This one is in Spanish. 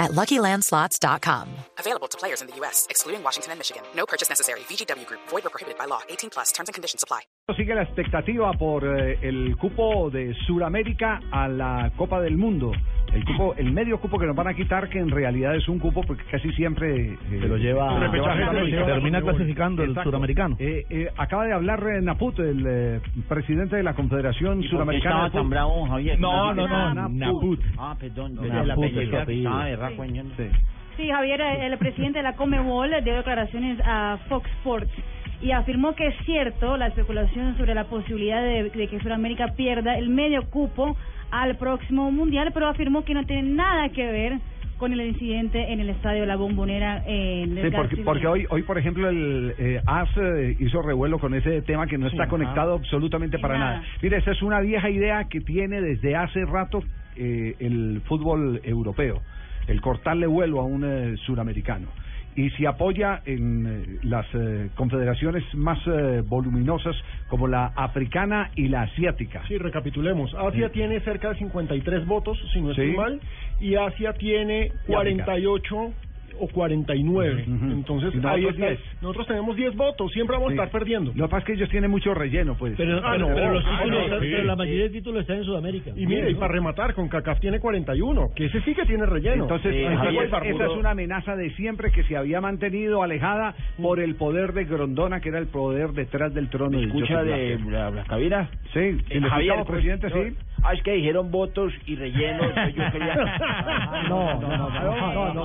at LuckyLandSlots.com. Available to players in the U.S., excluding Washington and Michigan. No purchase necessary. VGW Group. Void or prohibited by law. 18 plus. Terms and conditions apply. Sigue la expectativa por eh, el cupo de Suramérica a la Copa del Mundo. El cupo, el medio cupo que nos van a quitar, que en realidad es un cupo porque casi siempre eh, Se lo lleva, se lleva- termina clasificando el Exacto. suramericano. Eh, eh, acaba de hablar eh, Naput, el eh, presidente de la Confederación Suramericana. estaba de tan Fútbol. bravo, Javier? No, no, no, Naput. Naput. Ah, perdón, no, Naput, la. Sí. Sí, Javier, el presidente de la Comebol dio declaraciones a Fox Sports y afirmó que es cierto la especulación sobre la posibilidad de, de que Sudamérica pierda el medio cupo al próximo mundial, pero afirmó que no tiene nada que ver con el incidente en el estadio La Bombonera en el Sí, porque, porque hoy, hoy, por ejemplo, el eh, AS eh, hizo revuelo con ese tema que no está conectado absolutamente para Nada. nada. Mire, esa es una vieja idea que tiene desde hace rato eh, el fútbol europeo, el cortarle vuelo a un eh, suramericano. Y se apoya en eh, las eh, confederaciones más eh, voluminosas como la africana y la asiática. Sí, recapitulemos. Asia Sí. tiene cerca de 53 votos, si no estoy Sí. mal, y Asia tiene Y África. 48 o 49. Ujú. Entonces, Y nosotros ahí está. 10. Nosotros tenemos 10 votos, siempre vamos Sí. a estar perdiendo. Lo que pasa es que ellos tienen mucho relleno, pues. Pero, Ah, pero- no, pero los ah, títulos, no, sí. pero la mayoría de títulos están en Sudamérica. Y mire, y para rematar, con CACAF tiene 41, que ese sí que tiene relleno. Entonces, Sí, esa- Javier, esa, Barbudo. es una amenaza de siempre que se había mantenido alejada por el poder de Grondona, que era el poder detrás del trono. ¿Me de escucha de Blatter. la, la cabina? Sí, si Eh, Javier, escuchamos, presidente, pues, sí. Ah, es que dijeron votos y rellenos. yo quería... No, no, no, no, no, no.